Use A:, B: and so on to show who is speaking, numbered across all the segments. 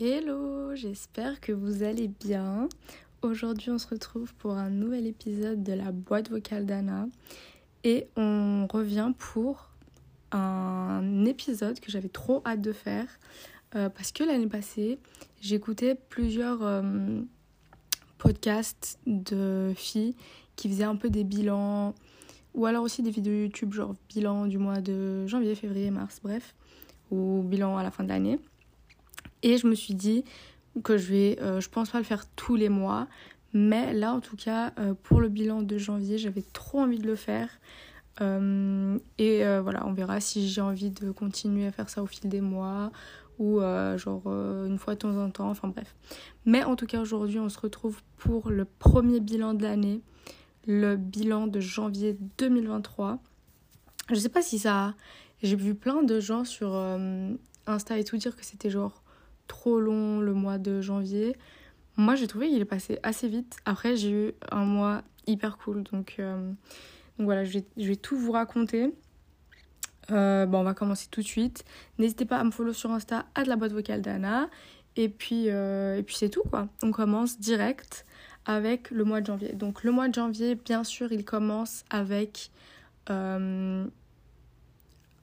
A: Hello, j'espère que vous allez bien. Aujourd'hui, on se retrouve pour un nouvel épisode de la boîte vocale d'Anna et on revient pour un épisode que j'avais trop hâte de faire euh, parce que l'année passée, j'écoutais plusieurs euh, podcasts de filles qui faisaient un peu des bilans ou alors aussi des vidéos YouTube, genre bilan du mois de janvier, février, mars, bref, ou bilan à la fin de l'année. Et je me suis dit que je vais, euh, je pense pas le faire tous les mois, mais là en tout cas, euh, pour le bilan de janvier, j'avais trop envie de le faire. Euh, et voilà, on verra si j'ai envie de continuer à faire ça au fil des mois ou genre une fois de temps en temps, enfin bref. Mais en tout cas, aujourd'hui, on se retrouve pour le premier bilan de l'année, le bilan de janvier 2023. Je sais pas si ça. J'ai vu plein de gens sur Insta et tout dire que c'était genre trop long le mois de janvier. Moi, j'ai trouvé qu'il est passé assez vite. Après, j'ai eu un mois hyper cool. Donc, euh, voilà, je vais, tout vous raconter. Euh, bon, on va commencer tout de suite. N'hésitez pas à me follow sur Insta, à de la boîte vocale d'Anna. Et puis, euh, et puis c'est tout, quoi. On commence direct avec le mois de janvier. Donc, le mois de janvier, bien sûr, il commence avec un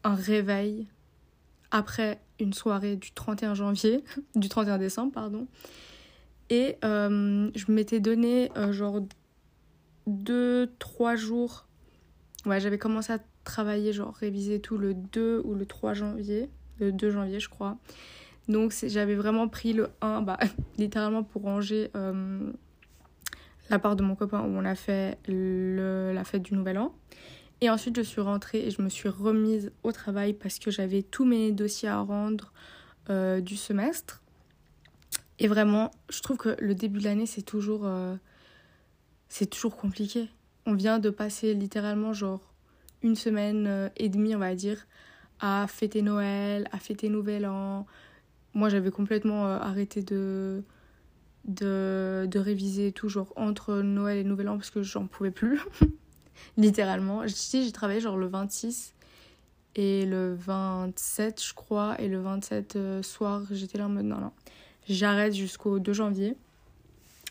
A: réveil après une soirée du 31 janvier, du 31 décembre, pardon. Et euh, je m'étais donné euh, genre 2-3 jours. Ouais, j'avais commencé à travailler, genre réviser tout le 2 ou le 3 janvier. Le 2 janvier, je crois. Donc j'avais vraiment pris le 1, bah, littéralement pour ranger euh, la part de mon copain où on a fait le, la fête du Nouvel An. Et ensuite, je suis rentrée et je me suis remise au travail parce que j'avais tous mes dossiers à rendre euh, du semestre. Et vraiment, je trouve que le début de l'année, c'est toujours, euh, c'est toujours compliqué. On vient de passer littéralement genre une semaine euh, et demie, on va dire, à fêter Noël, à fêter Nouvel An. Moi, j'avais complètement arrêté de, de, de réviser toujours entre Noël et Nouvel An parce que j'en pouvais plus. littéralement. Si j'ai travaillé genre le 26 et le 27, je crois, et le 27 euh, soir, j'étais là en mode non, non, j'arrête jusqu'au 2 janvier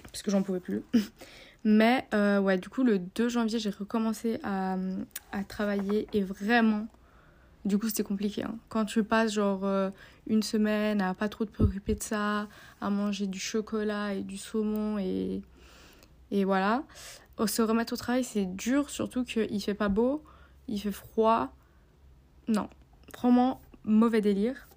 A: parce que j'en pouvais plus. Mais euh, ouais, du coup, le 2 janvier, j'ai recommencé à, à, travailler et vraiment, du coup, c'était compliqué. Hein. Quand tu passes genre euh, une semaine à pas trop te préoccuper de ça, à manger du chocolat et du saumon et, et voilà, se remettre au travail, c'est dur, surtout qu'il fait pas beau, il fait froid. Non, vraiment mauvais délire.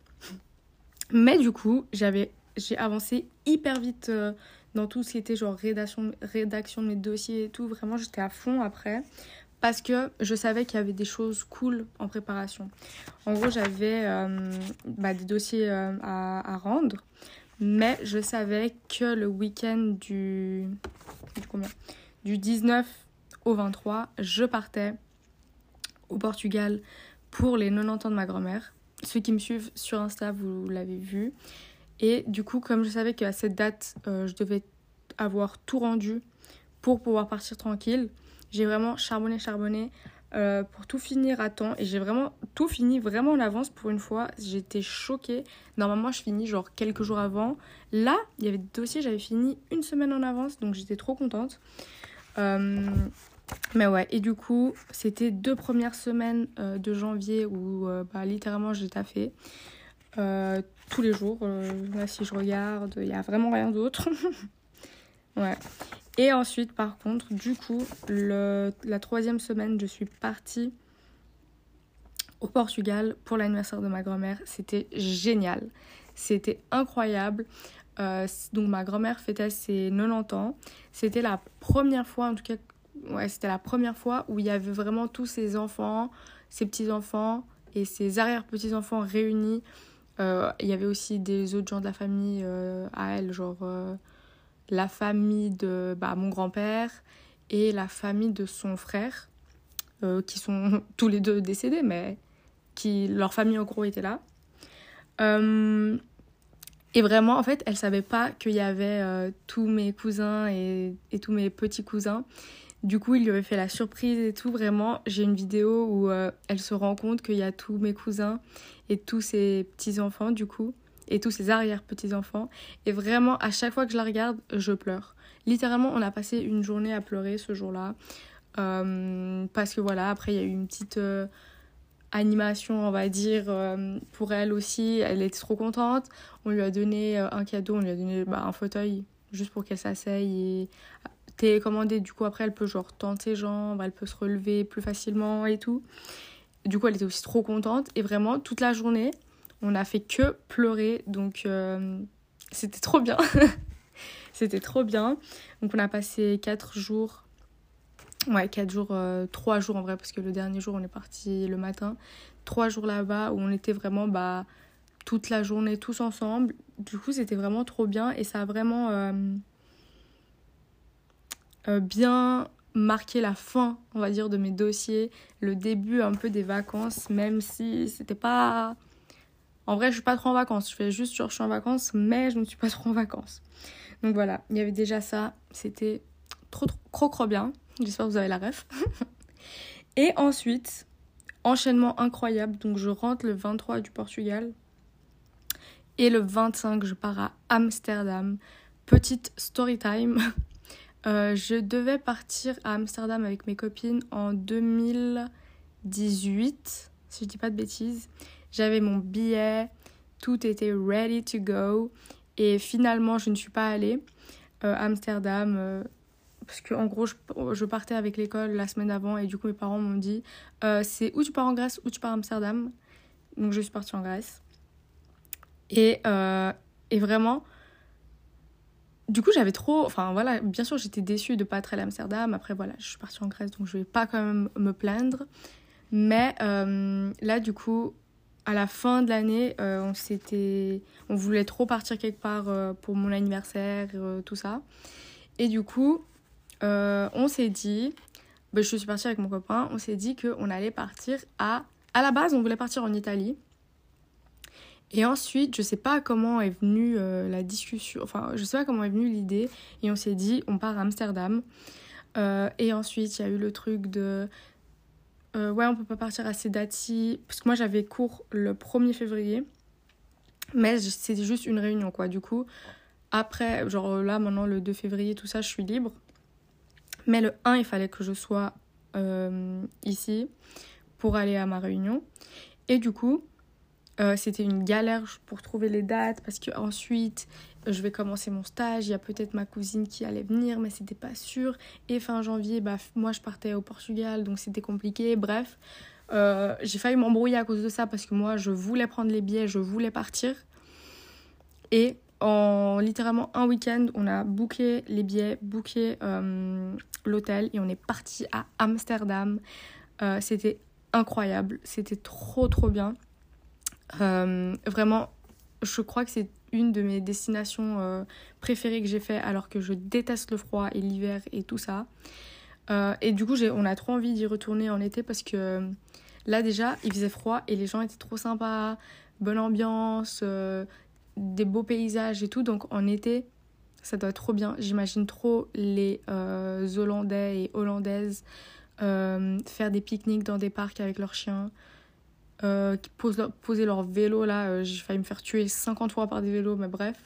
A: Mais du coup, j'avais j'ai avancé hyper vite euh, dans tout ce qui était genre rédaction, rédaction de mes dossiers et tout. Vraiment, j'étais à fond après parce que je savais qu'il y avait des choses cool en préparation. En gros, j'avais euh, bah, des dossiers euh, à, rendre, mais je savais que le week-end du 19 au 23, je partais au Portugal pour les 90 ans de ma grand-mère. Ceux qui me suivent sur Insta, vous l'avez vu. Et du coup, comme je savais qu'à cette date, euh, je devais avoir tout rendu pour pouvoir partir tranquille, j'ai vraiment charbonné, charbonné euh, pour tout finir à temps. Et j'ai vraiment tout fini vraiment en avance pour une fois. J'étais choquée. Normalement, je finis genre quelques jours avant. Là, il y avait des dossiers, j'avais fini une semaine en avance, donc j'étais trop contente. Euh, mais ouais, et du coup, c'était deux premières semaines euh, de janvier où bah, littéralement j'ai taffé tous les jours. là, si je regarde, il n'y a vraiment rien d'autre. ouais. Et ensuite, par contre, du coup, le, la troisième semaine, je suis partie au Portugal pour l'anniversaire de ma grand-mère. C'était génial. C'était incroyable. Euh, donc ma grand-mère fêtait ses 90 ans. C'était la première fois, en tout cas, ouais, c'était la première fois où il y avait vraiment tous ses enfants, ses petits-enfants et ses arrière-petits-enfants réunis. Euh, il y avait aussi des autres gens de la famille euh, à elle, genre la famille de bah, mon grand-père et la famille de son frère, qui sont tous les deux décédés, mais qui leur famille en gros était là. Et vraiment, en fait, elle savait pas qu'il y avait euh, tous mes cousins et, et, tous mes petits cousins. Du coup, il lui avait fait la surprise et tout. Vraiment, j'ai une vidéo où euh, elle se rend compte qu'il y a tous mes cousins et tous ses petits-enfants, du coup, et tous ses arrière-petits-enfants. Et vraiment, à chaque fois que je la regarde, je pleure. Littéralement, on a passé une journée à pleurer ce jour-là. Euh, parce que voilà, après, il y a eu une petite euh, animation, on va dire, pour elle aussi. Elle était trop contente. On lui a donné un cadeau, on lui a donné bah, un fauteuil juste pour qu'elle s'asseye et télécommander. Du coup, après, elle peut genre tendre ses jambes, elle peut se relever plus facilement et tout. Du coup, elle était aussi trop contente. Et vraiment, toute la journée, on a fait que pleurer. Donc, euh, c'était trop bien. c'était trop bien. Donc, on a passé 4 jours. Ouais, 4 jours, 3 euh, jours en vrai, parce que le dernier jour, on est parti le matin. 3 jours là-bas où on était vraiment bah, toute la journée tous ensemble. Du coup, c'était vraiment trop bien et ça a vraiment. Euh, euh, bien marqué la fin, on va dire, de mes dossiers, le début un peu des vacances, même si c'était pas. En vrai, je suis pas trop en vacances. Je fais juste genre je suis en vacances, mais je ne suis pas trop en vacances. Donc voilà, il y avait déjà ça. C'était trop, trop, trop, bien. J'espère que vous avez la ref. Et ensuite, enchaînement incroyable. Donc je rentre le 23 du Portugal. Et le 25, je pars à Amsterdam. Petite story time. Euh, je devais partir à Amsterdam avec mes copines en 2018, si je dis pas de bêtises. J'avais mon billet, tout était ready to go. Et finalement, je ne suis pas allée euh, Amsterdam. Euh, parce que en gros, je, partais avec l'école la semaine avant et du coup, mes parents m'ont dit c'est où tu pars en Grèce ou tu pars à Amsterdam. Donc, je suis partie en Grèce. Et, et vraiment, du coup, j'avais trop. Enfin, voilà, bien sûr, j'étais déçue de ne pas être allée à Amsterdam. Après, voilà, je suis partie en Grèce, donc je vais pas quand même me plaindre. Mais euh, là, du coup, à la fin de l'année, euh, on s'était. On voulait trop partir quelque part euh, pour mon anniversaire, tout ça. Et du coup, on s'est dit. Ben, je suis partie avec mon copain. On s'est dit qu'on allait partir à. À la base, on voulait partir en Italie. Et ensuite, je sais pas comment est venue euh, la discussion, enfin, je sais pas comment est venue l'idée, et on s'est dit, on part à Amsterdam. Euh, et ensuite, il y a eu le truc de, euh, ouais, on peut pas partir à ces dates-ci, parce que moi j'avais cours le 1er février, mais c'était juste une réunion, quoi. Du coup, après, genre là, maintenant, le 2 février, tout ça, je suis libre. Mais le 1, il fallait que je sois ici pour aller à ma réunion. Et du coup, euh, c'était une galère pour trouver les dates parce que ensuite je vais commencer mon stage. Il y a peut-être ma cousine qui allait venir, mais c'était pas sûr. Et fin janvier, bah, moi je partais au Portugal donc c'était compliqué. Bref, euh, j'ai failli m'embrouiller à cause de ça parce que moi je voulais prendre les billets, je voulais partir. Et en littéralement un week-end, on a booké les billets, booké euh, l'hôtel et on est parti à Amsterdam. c'était incroyable, c'était trop trop bien. Euh, vraiment, je crois que c'est une de mes destinations euh, préférées que j'ai fait alors que je déteste le froid et l'hiver et tout ça. Euh, et du coup, on a trop envie d'y retourner en été parce que là déjà, il faisait froid et les gens étaient trop sympas, bonne ambiance, des beaux paysages et tout. Donc en été, ça doit être trop bien. J'imagine trop les Hollandais et Hollandaises faire des pique-niques dans des parcs avec leurs chiens. Euh, qui posaient leur vélo là. Euh, j'ai failli me faire tuer 50 fois par des vélos, mais bref.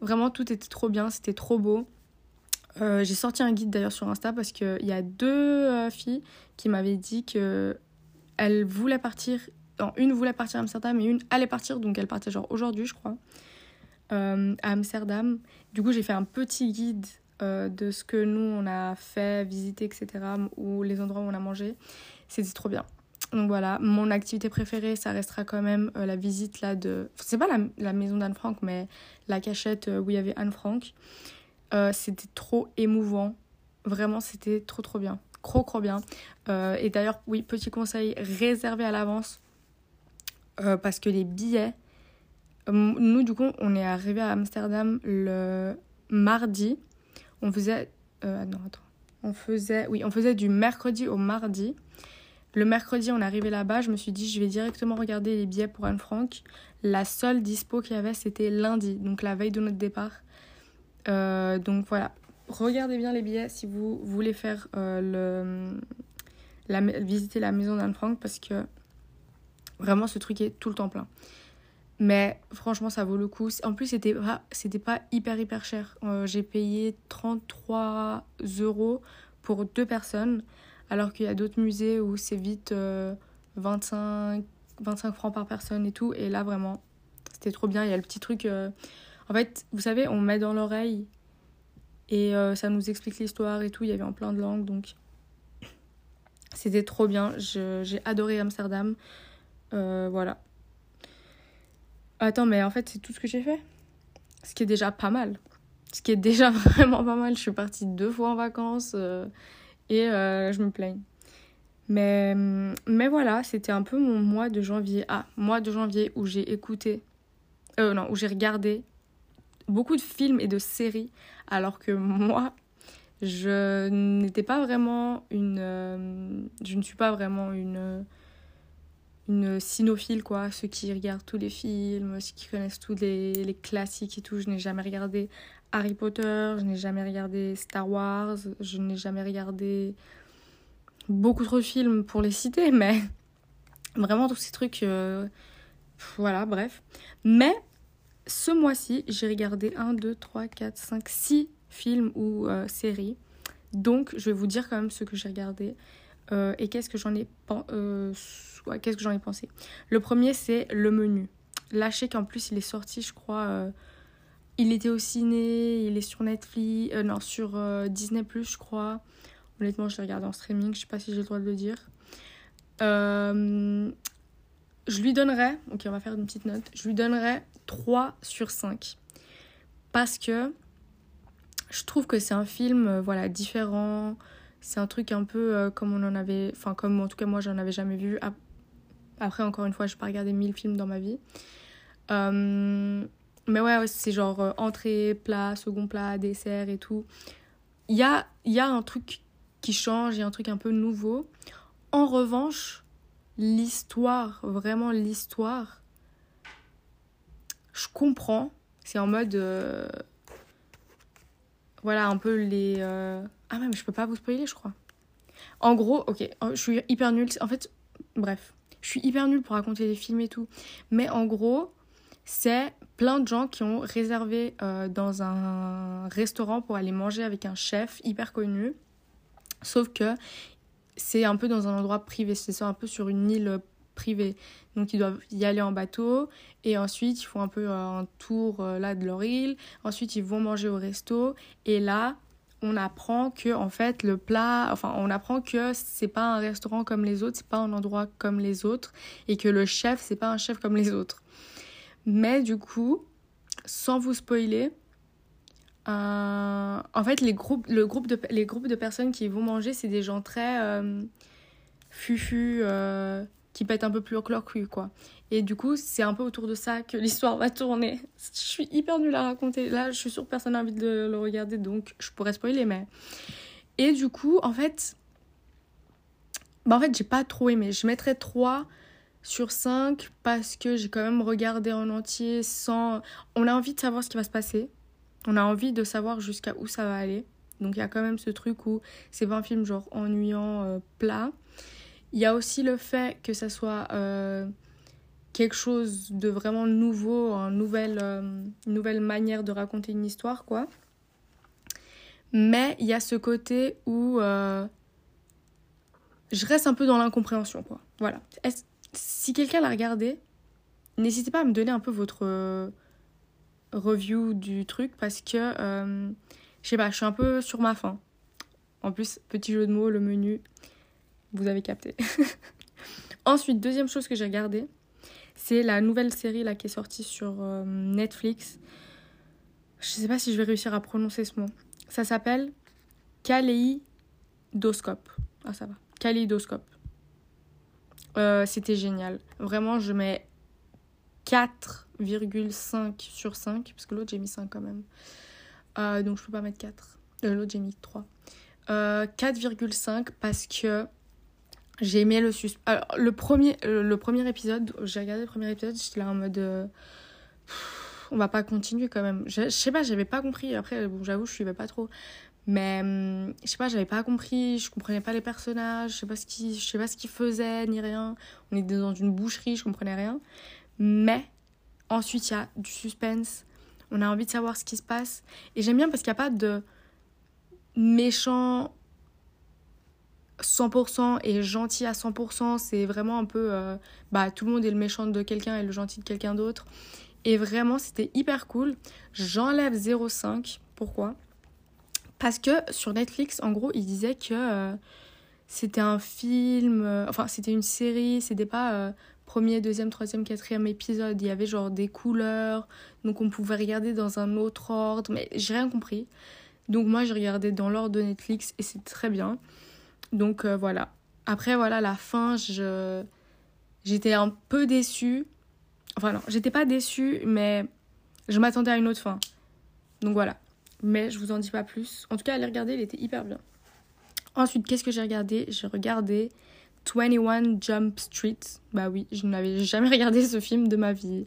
A: Vraiment, tout était trop bien, c'était trop beau. Euh, j'ai sorti un guide d'ailleurs sur Insta parce qu'il y a deux filles qui m'avaient dit que elles voulaient partir. Une voulait partir à Amsterdam et une allait partir, donc elle partait genre aujourd'hui, je crois, à Amsterdam. Du coup, j'ai fait un petit guide de ce que nous on a fait, visiter, etc., ou les endroits où on a mangé. C'était trop bien. Donc voilà, mon activité préférée, ça restera quand même euh, la visite là de. C'est pas la, maison d'Anne Frank, mais la cachette euh, où il y avait Anne Frank. Euh, c'était trop émouvant. Vraiment, c'était trop trop bien. Trop trop bien. et d'ailleurs, oui, petit conseil, réservé à l'avance. parce que les billets. nous, du coup, on est arrivé à Amsterdam le mardi. On faisait. non, attends. On faisait. Oui, on faisait du mercredi au mardi. Le mercredi, on est arrivé là-bas, je me suis dit, je vais directement regarder les billets pour Anne Frank. La seule dispo qu'il y avait, c'était lundi, donc la veille de notre départ. Euh, donc voilà, regardez bien les billets si vous voulez faire la, visiter la maison d'Anne Frank parce que vraiment ce truc est tout le temps plein. Mais franchement, ça vaut le coup. En plus, c'était pas, pas hyper hyper cher. Euh, j'ai payé 33 euros pour deux personnes, alors qu'il y a d'autres musées où c'est vite 25, euh, 25 francs par personne et tout. Et là, vraiment, c'était trop bien. Il y a le petit truc. Euh, en fait, vous savez, on met dans l'oreille et ça nous explique l'histoire et tout. Il y avait en plein de langues, donc c'était trop bien. j'ai adoré Amsterdam. voilà. Attends, mais en fait, c'est tout ce que j'ai fait. Ce qui est déjà pas mal. Ce qui est déjà vraiment pas mal. Je suis partie deux fois en vacances euh, et euh, je me plaigne. Mais, mais voilà, c'était un peu mon mois de janvier. Ah, mois de janvier où j'ai écouté. Euh, non, où j'ai regardé beaucoup de films et de séries. Alors que moi, je n'étais pas vraiment une. Euh, je ne suis pas vraiment une une cynophile, quoi. Ceux qui regardent tous les films, ceux qui connaissent tous les, les classiques et tout. Je n'ai jamais regardé Harry Potter, je n'ai jamais regardé Star Wars, je n'ai jamais regardé beaucoup trop de films pour les citer, mais vraiment tous ces trucs. Euh, voilà, bref. Mais ce mois-ci, j'ai regardé 1, 2, 3, 4, 5, 6 films ou euh, séries. Donc, je vais vous dire quand même ce que j'ai regardé. Euh, et qu'est-ce que j'en ai, euh, pensé? Le premier, c'est le menu. Sais qu'en plus, il est sorti, je crois. Euh, il était au ciné, il est sur Netflix, non, sur Disney, je crois. Honnêtement, je l'ai regardé en streaming, je sais pas si j'ai le droit de le dire. je lui donnerais, ok, on va faire une petite note. Je lui donnerais 3 sur 5. Parce que je trouve que c'est un film voilà, différent c'est un truc un peu euh, comme on en avait, enfin comme en tout cas moi j'en avais jamais vu. Après encore une fois, je n'ai pas regardé mille films dans ma vie. Euh, mais ouais, c'est genre euh, entrée, plat, second plat, dessert et tout. Il y a, y a un truc qui change, il y a un truc un peu nouveau. En revanche, l'histoire, vraiment l'histoire, je comprends. C'est en mode voilà un peu les. Euh, ah, même, je peux pas vous spoiler, je crois. En gros, ok, je suis hyper nulle. En fait, bref, je suis hyper nulle pour raconter des films et tout. Mais en gros, c'est plein de gens qui ont réservé euh, dans un restaurant pour aller manger avec un chef hyper connu. Sauf que c'est un peu dans un endroit privé, c'est un peu sur une île privée. Donc ils doivent y aller en bateau et ensuite ils font un peu un tour euh, là de leur île. Ensuite ils vont manger au resto et là on apprend que en fait le plat, enfin on apprend que c'est pas un restaurant comme les autres, c'est pas un endroit comme les autres et que le chef c'est pas un chef comme les autres. Mais du coup, sans vous spoiler, euh, en fait les groupes, le groupe de, les groupes de personnes qui vont manger c'est des gens très euh, fufu qui pète un peu plus leur cul, quoi. Et du coup, c'est un peu autour de ça que l'histoire va tourner. Je suis hyper nulle à raconter. Là, je suis sûre que personne n'a envie de le regarder, donc je pourrais spoiler, mais... Et du coup, en fait... Bah, en fait, j'ai pas trop aimé. Je mettrais 3 sur 5 parce que j'ai quand même regardé en entier sans... On a envie de savoir ce qui va se passer. On a envie de savoir jusqu'à où ça va aller. Donc il y a quand même ce truc où c'est pas un film genre ennuyant, euh, plat. Il y a aussi le fait que ça soit euh, quelque chose de vraiment nouveau, une nouvelle, euh, nouvelle manière de raconter une histoire, quoi. Mais il y a ce côté où euh, je reste un peu dans l'incompréhension, quoi. Voilà. Si quelqu'un l'a regardé, n'hésitez pas à me donner un peu votre review du truc parce que, je sais pas, je suis un peu sur ma faim. En plus, petit jeu de mots, le menu, vous avez capté. Ensuite, deuxième chose que j'ai regardé, c'est la nouvelle série là, qui est sortie sur euh, Netflix. Je sais pas si je vais réussir à prononcer ce mot. Ça s'appelle Kaléidoscope. Ah, ça va. Kaléidoscope. Euh, C'était génial. Vraiment, je mets 4,5 sur 5, parce que l'autre j'ai mis 5 quand même. Euh, donc je peux pas mettre 4. Euh, l'autre j'ai mis 3. 4,5 parce que j'ai aimé le suspense. Alors, le premier, euh, le premier épisode, j'ai regardé le premier épisode, j'étais là en mode. Euh, on va pas continuer quand même. Je, sais pas, j'avais pas compris. Après, bon, j'avoue, je suivais pas trop. Mais hum, je sais pas, j'avais pas compris, je comprenais pas les personnages, je sais pas ce qu'ils je sais pas ce qu'ils faisaient ni rien. On était dans une boucherie, je comprenais rien. Mais ensuite, il y a du suspense. On a envie de savoir ce qui se passe et j'aime bien parce qu'il n'y a pas de méchant 100% et gentil à 100%, c'est vraiment un peu euh, bah tout le monde est le méchant de quelqu'un et le gentil de quelqu'un d'autre. Et vraiment, c'était hyper cool. J'enlève 0,5. Pourquoi? Parce que sur Netflix, en gros, ils disaient que euh, c'était un film, euh, enfin, c'était une série, c'était pas premier, deuxième, troisième, quatrième épisode. Il y avait genre des couleurs, donc on pouvait regarder dans un autre ordre, mais j'ai rien compris. Donc moi, j'ai regardé dans l'ordre de Netflix et c'est très bien. Donc voilà. Après, voilà, la fin, je... j'étais un peu déçue Enfin non, j'étais pas déçue, mais je m'attendais à une autre fin. Donc voilà. Mais je vous en dis pas plus. En tout cas, allez regarder, il était hyper bien. Ensuite, qu'est-ce que j'ai regardé? J'ai regardé 21 Jump Street. Bah oui, je n'avais jamais regardé ce film de ma vie.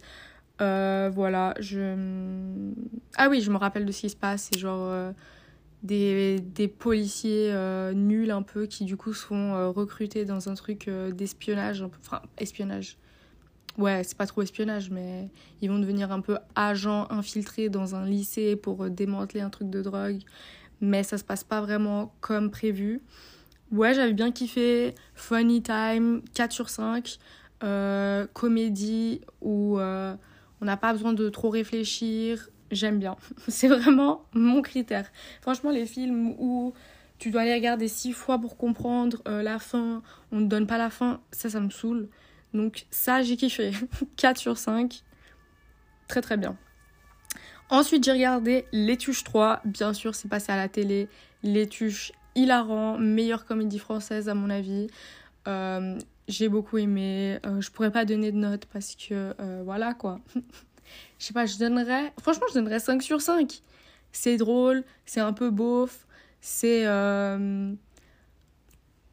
A: Euh, voilà, je... Ah oui, je me rappelle de ce qui se passe. C'est genre euh, des, des, policiers euh, nuls un peu qui du coup sont recrutés dans un truc d'espionnage. Enfin, espionnage ouais, c'est pas trop espionnage, mais ils vont devenir un peu agents infiltrés dans un lycée pour euh, démanteler un truc de drogue. Mais ça se passe pas vraiment comme prévu. Ouais, j'avais bien kiffé. Funny time, 4 sur 5. Euh, comédie où euh, on n'a pas besoin de trop réfléchir. J'aime bien. C'est vraiment mon critère. Franchement, les films où tu dois les regarder six fois pour comprendre la fin, on ne donne pas la fin, ça, ça me saoule. Donc ça, j'ai kiffé. 4 sur 5. Très très bien. Ensuite, j'ai regardé L'étuche 3. Bien sûr, c'est passé à la télé. L'étuche hilarant, meilleure comédie française à mon avis. Euh, j'ai beaucoup aimé. Euh, je pourrais pas donner de notes parce que euh, voilà quoi. je sais pas, je donnerais. Franchement, je donnerais 5 sur 5. C'est drôle, c'est un peu beauf, c'est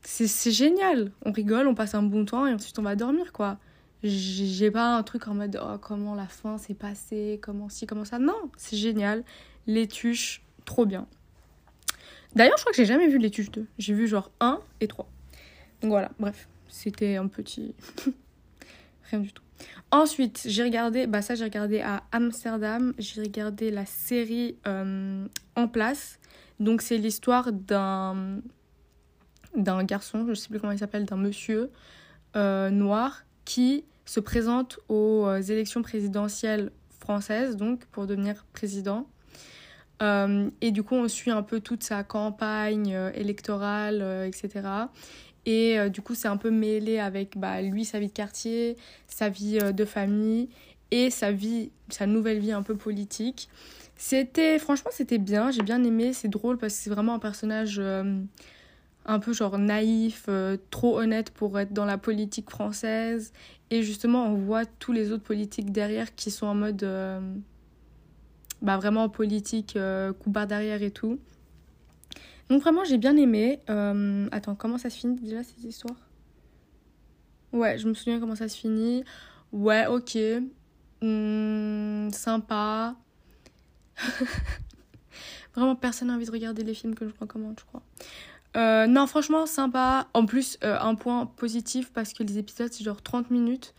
A: c'est génial. On rigole, on passe un bon temps et ensuite on va dormir, quoi. J'ai pas un truc en mode oh, comment la fin s'est passée, comment ci, comment ça. Non, c'est génial. Les tuches, trop bien. D'ailleurs, je crois que j'ai jamais vu les tuches 2. J'ai vu genre 1 et 3. Donc voilà, bref, c'était un petit. Rien du tout. Ensuite, j'ai regardé, bah ça j'ai regardé à Amsterdam, j'ai regardé la série euh, En place. Donc c'est l'histoire d'un d'un garçon, je ne sais plus comment il s'appelle, d'un monsieur euh, noir qui se présente aux euh, élections présidentielles françaises, donc pour devenir président. Et du coup, on suit un peu toute sa campagne électorale, etc. Et du coup, c'est un peu mêlé avec bah, lui, sa vie de quartier, sa vie de famille et sa vie, sa nouvelle vie un peu politique. C'était, franchement, c'était bien, j'ai bien aimé, c'est drôle parce que c'est vraiment un personnage un peu genre naïf, euh, trop honnête pour être dans la politique française. Et justement, on voit tous les autres politiques derrière qui sont en mode. Euh, bah vraiment politique, euh, coup barre derrière et tout. Donc vraiment, j'ai bien aimé. attends, comment ça se finit déjà cette histoire Ouais, je me souviens comment ça se finit. Ouais, ok. Hmm, sympa. Vraiment, personne n'a envie de regarder les films que je recommande, je crois. Euh, non, franchement, sympa. En plus, euh, un point positif parce que les épisodes, c'est genre 30 minutes.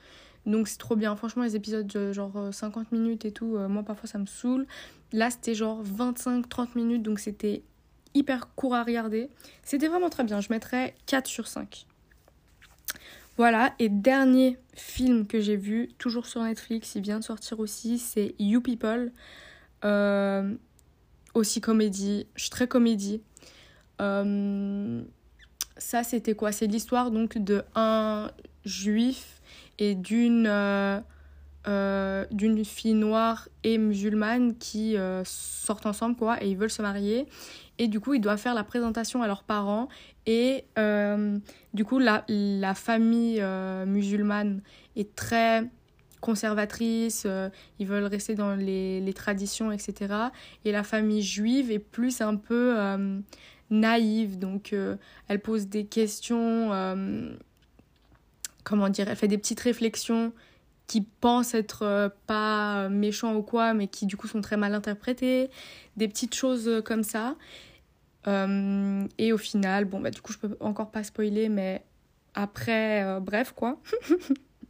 A: Donc c'est trop bien. Franchement, les épisodes genre 50 euh, minutes et tout, moi parfois ça me saoule. Là, c'était genre 25-30 minutes, donc c'était hyper court à regarder. C'était vraiment très bien. Je mettrais 4 sur 5. Voilà, et dernier film que j'ai vu, toujours sur Netflix, il vient de sortir aussi, c'est You People. aussi comédie, je suis très comédie. Euh, ça, c'était quoi? C'est l'histoire donc de un juif et d'une euh, euh, d'une fille noire et musulmane qui sortent ensemble quoi et ils veulent se marier. Et du coup ils doivent faire la présentation à leurs parents. Et du coup la, la famille musulmane est très conservatrice, ils veulent rester dans les, les, traditions, etc. Et la famille juive est plus un peu naïve, donc euh, elle pose des questions, euh, comment dire, elle fait des petites réflexions qui pensent être euh, pas méchants ou quoi, mais qui du coup sont très mal interprétées, des petites choses comme ça. Euh, et au final, bon, bah, du coup, je peux encore pas spoiler, mais après, euh, bref, quoi.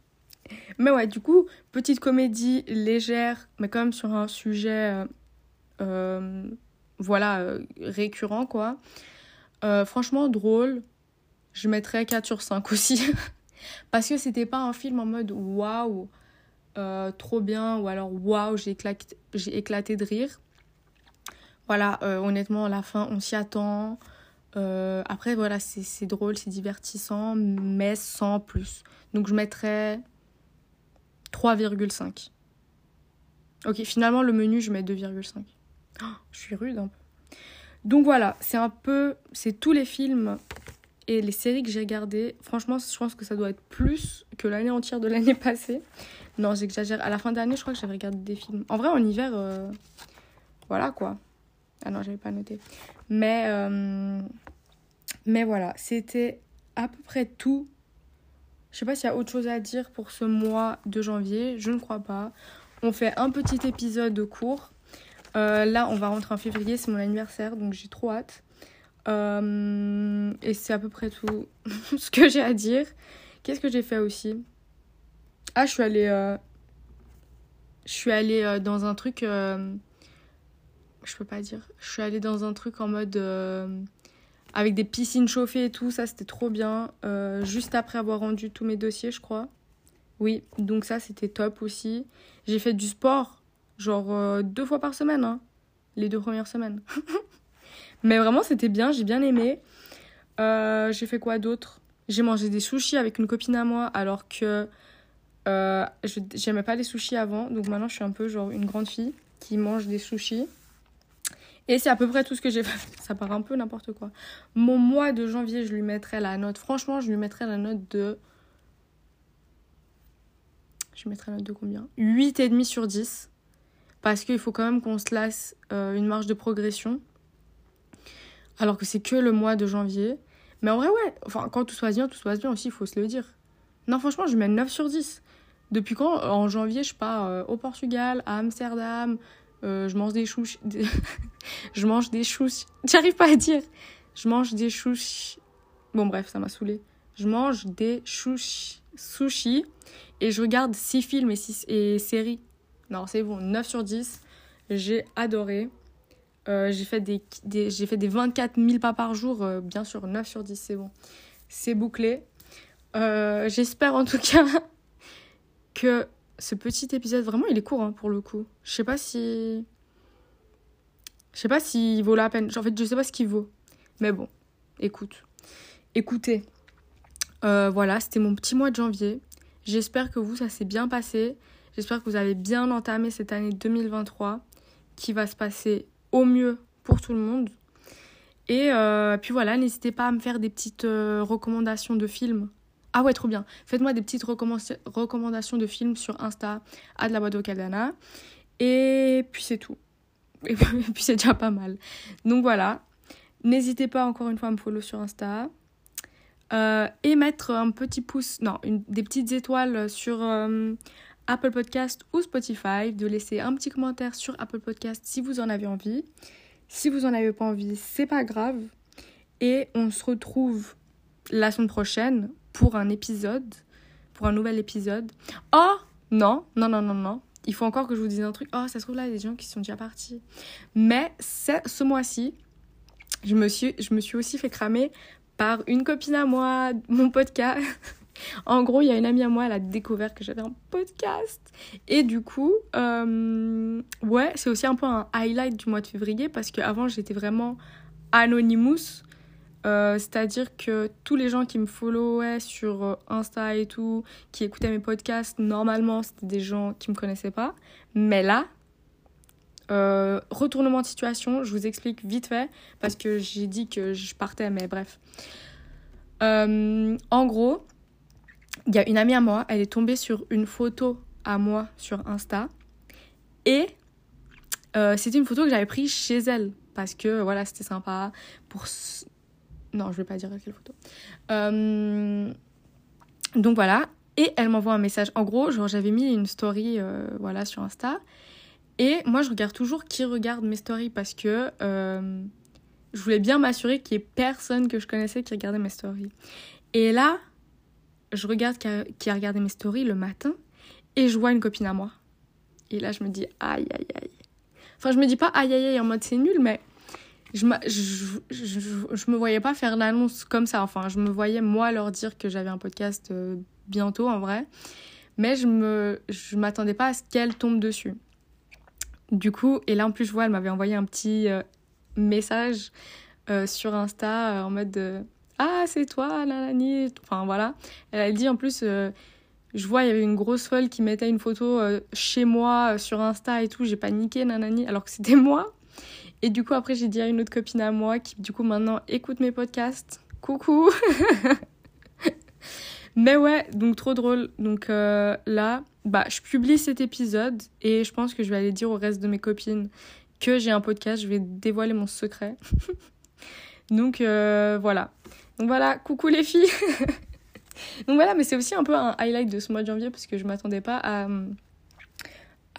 A: mais ouais, du coup, petite comédie légère, mais quand même sur un sujet, euh, voilà, récurrent, quoi. franchement, drôle. Je mettrais 4 sur 5 aussi. Parce que c'était pas un film en mode waouh, trop bien, ou alors waouh, j'ai éclaté, éclaté de rire. Voilà, euh, honnêtement, à la fin, on s'y attend. Euh, après, voilà, c'est drôle, c'est divertissant, mais sans plus. Donc, je mettrais 3,5. Ok, finalement, le menu, je mets 2,5. je suis rude un peu. Donc voilà, c'est un peu, c'est tous les films et les séries que j'ai regardées. Franchement, je pense que ça doit être plus que l'année entière de l'année passée. Non, j'exagère. À la fin d'année, je crois que j'avais regardé des films. En vrai, en hiver, euh, voilà quoi. Ah non, j'avais pas noté. Mais, euh, mais voilà, c'était à peu près tout. Je sais pas s'il y a autre chose à dire pour ce mois de janvier. Je ne crois pas. On fait un petit épisode court. Euh, là, on va rentrer en février, c'est mon anniversaire, donc j'ai trop hâte. Euh, et c'est à peu près tout ce que j'ai à dire. Qu'est-ce que j'ai fait aussi? Ah, je suis allée. Je suis allée dans un truc je peux pas dire. Je suis allée dans un truc en mode euh, avec des piscines chauffées et tout, ça c'était trop bien. Euh, juste après avoir rendu tous mes dossiers, je crois. Oui, donc ça c'était top aussi. J'ai fait du sport, genre euh, deux fois par semaine, hein, les deux premières semaines. Mais vraiment c'était bien, j'ai bien aimé. j'ai fait quoi d'autre? J'ai mangé des sushis avec une copine à moi alors que j'aimais pas les sushis avant. Donc maintenant je suis un peu genre une grande fille qui mange des sushis. Et c'est à peu près tout ce que j'ai fait. Ça part un peu n'importe quoi. Mon mois de janvier, je lui mettrais la note. Franchement, je lui mettrais la note de. Je lui mettrais la note de combien? 8,5 sur 10. Parce qu'il faut quand même qu'on se laisse euh, une marge de progression. Alors que c'est que le mois de janvier. Mais en vrai, ouais. Enfin, quand tout se passe bien, tout se passe bien aussi, il faut se le dire. Non, franchement, je mets 9 sur 10. Depuis quand En janvier, je pars euh, au Portugal, à Amsterdam, euh, je mange des chouches. je mange des chouches. J'arrive pas à dire. Je mange des chouches. Bon, bref, ça m'a saoulé. Je mange des chouches sushis et je regarde 6 films et, six, et séries. Non, c'est bon, 9 sur 10. J'ai adoré. Euh, j'ai fait des, j'ai fait des 24 000 pas par jour. Euh, bien sûr, 9 sur 10, c'est bon. C'est bouclé. J'espère en tout cas que ce petit épisode, vraiment, il est court hein, pour le coup. Je sais pas si. Je sais pas s'il vaut la peine. En fait, je sais pas ce qu'il vaut. Mais bon, écoute. Écoutez. Euh, voilà, c'était mon petit mois de janvier. J'espère que vous, ça s'est bien passé. J'espère que vous avez bien entamé cette année 2023 qui va se passer au mieux pour tout le monde. Et euh, puis voilà, n'hésitez pas à me faire des petites euh, recommandations de films ah ouais, trop bien. Faites-moi des petites recommandations de films sur Insta, à de la boîte Caldana. Et puis c'est tout. Et puis c'est déjà pas mal. Donc voilà. N'hésitez pas encore une fois à me follow sur Insta. Euh, et mettre un petit pouce, non, des petites étoiles sur Apple Podcast ou Spotify. De laisser un petit commentaire sur Apple Podcast si vous en avez envie. Si vous en avez pas envie, c'est pas grave. Et on se retrouve la semaine prochaine pour un épisode, pour un nouvel épisode. Oh non, non, non, non, non. Il faut encore que je vous dise un truc. Oh, ça se trouve là, il y a des gens qui sont déjà partis. Mais ce mois-ci, je je me suis aussi fait cramer par une copine à moi, mon podcast. En gros, il y a une amie à moi, elle a découvert que j'avais un podcast. Et du coup, euh, ouais, c'est aussi un peu un highlight du mois de février parce qu'avant, j'étais vraiment anonymous. Euh, c'est-à-dire que tous les gens qui me followaient sur euh, Insta et tout, qui écoutaient mes podcasts, normalement, c'était des gens qui me connaissaient pas. Mais là, retournement de situation, je vous explique vite fait, parce que j'ai dit que je partais, mais bref. en gros, il y a une amie à moi, elle est tombée sur une photo à moi sur Insta. Et c'était une photo que j'avais prise chez elle, parce que voilà, c'était sympa pour non, je vais pas dire quelle photo. Euh, donc voilà. Et elle m'envoie un message. En gros, genre j'avais mis une story euh, voilà, sur Insta. Et moi, je regarde toujours qui regarde mes stories parce que euh, je voulais bien m'assurer qu'il y ait personne que je connaissais qui regardait mes stories. Et là, je regarde qui a, regardé mes stories le matin et je vois une copine à moi. Et là, je me dis aïe aïe aïe. Enfin, je me dis pas aïe aïe aïe en mode c'est nul, mais je, je, je, je, me voyais pas faire l'annonce comme ça. Enfin, je me voyais moi leur dire que j'avais un podcast euh, bientôt en vrai. Mais je me je m'attendais pas à ce qu'elle tombe dessus. Du coup, et là en plus, je vois, elle m'avait envoyé un petit euh, message euh, sur Insta en mode Ah, c'est toi, nanani. Enfin voilà. Elle a dit en plus je vois, il y avait une grosse folle qui mettait une photo chez moi sur Insta et tout. J'ai paniqué, nanani, alors que c'était moi. Et du coup, après, j'ai dit à une autre copine à moi qui, du coup, maintenant écoute mes podcasts. Coucou Mais ouais, donc trop drôle. Donc euh, là, bah, je publie cet épisode et je pense que je vais aller dire au reste de mes copines que j'ai un podcast. Je vais dévoiler mon secret. donc euh, voilà. Donc voilà, coucou les filles Donc voilà, mais c'est aussi un peu un highlight de ce mois de janvier parce que je m'attendais pas à,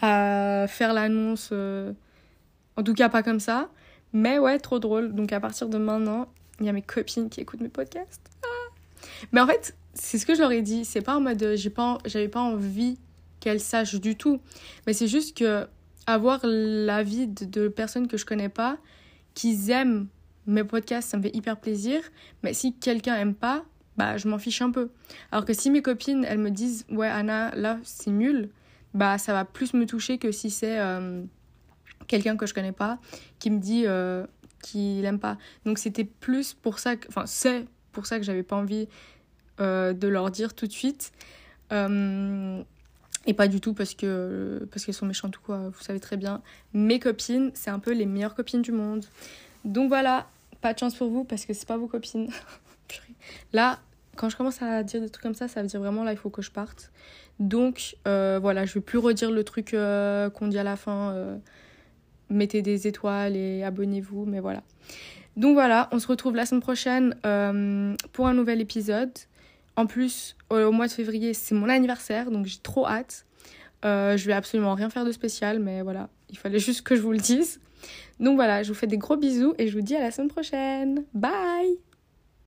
A: à faire l'annonce. Euh, en tout cas, pas comme ça. Mais ouais, trop drôle. Donc à partir de maintenant, il y a mes copines qui écoutent mes podcasts. Ah. Mais en fait, c'est ce que je leur ai dit. C'est pas en mode j'ai pas, j'avais pas envie qu'elles sachent du tout. Mais c'est juste que avoir l'avis de, de personnes que je connais pas, qui aiment mes podcasts, ça me fait hyper plaisir. Mais si quelqu'un aime pas, bah je m'en fiche un peu. Alors que si mes copines, elles me disent ouais Anna, là c'est nul, bah ça va plus me toucher que si c'est euh, quelqu'un que je connais pas qui me dit euh, qu'il aime pas. Donc c'était plus pour ça que, enfin c'est pour ça que j'avais pas envie euh, de leur dire tout de suite. Euh, et pas du tout parce que parce qu'elles sont méchantes ou quoi, vous savez très bien. Mes copines, c'est un peu les meilleures copines du monde. Donc voilà, pas de chance pour vous parce que c'est pas vos copines. là, quand je commence à dire des trucs comme ça, ça veut dire vraiment là il faut que je parte. Donc voilà, je vais plus redire le truc qu'on dit à la fin mettez des étoiles et abonnez-vous, mais voilà. Donc voilà, on se retrouve la semaine prochaine euh, pour un nouvel épisode. En plus, au mois de février, c'est mon anniversaire, donc j'ai trop hâte. Euh, je vais absolument rien faire de spécial, mais voilà, il fallait juste que je vous le dise. Donc voilà, je vous fais des gros bisous et je vous dis à la semaine prochaine. Bye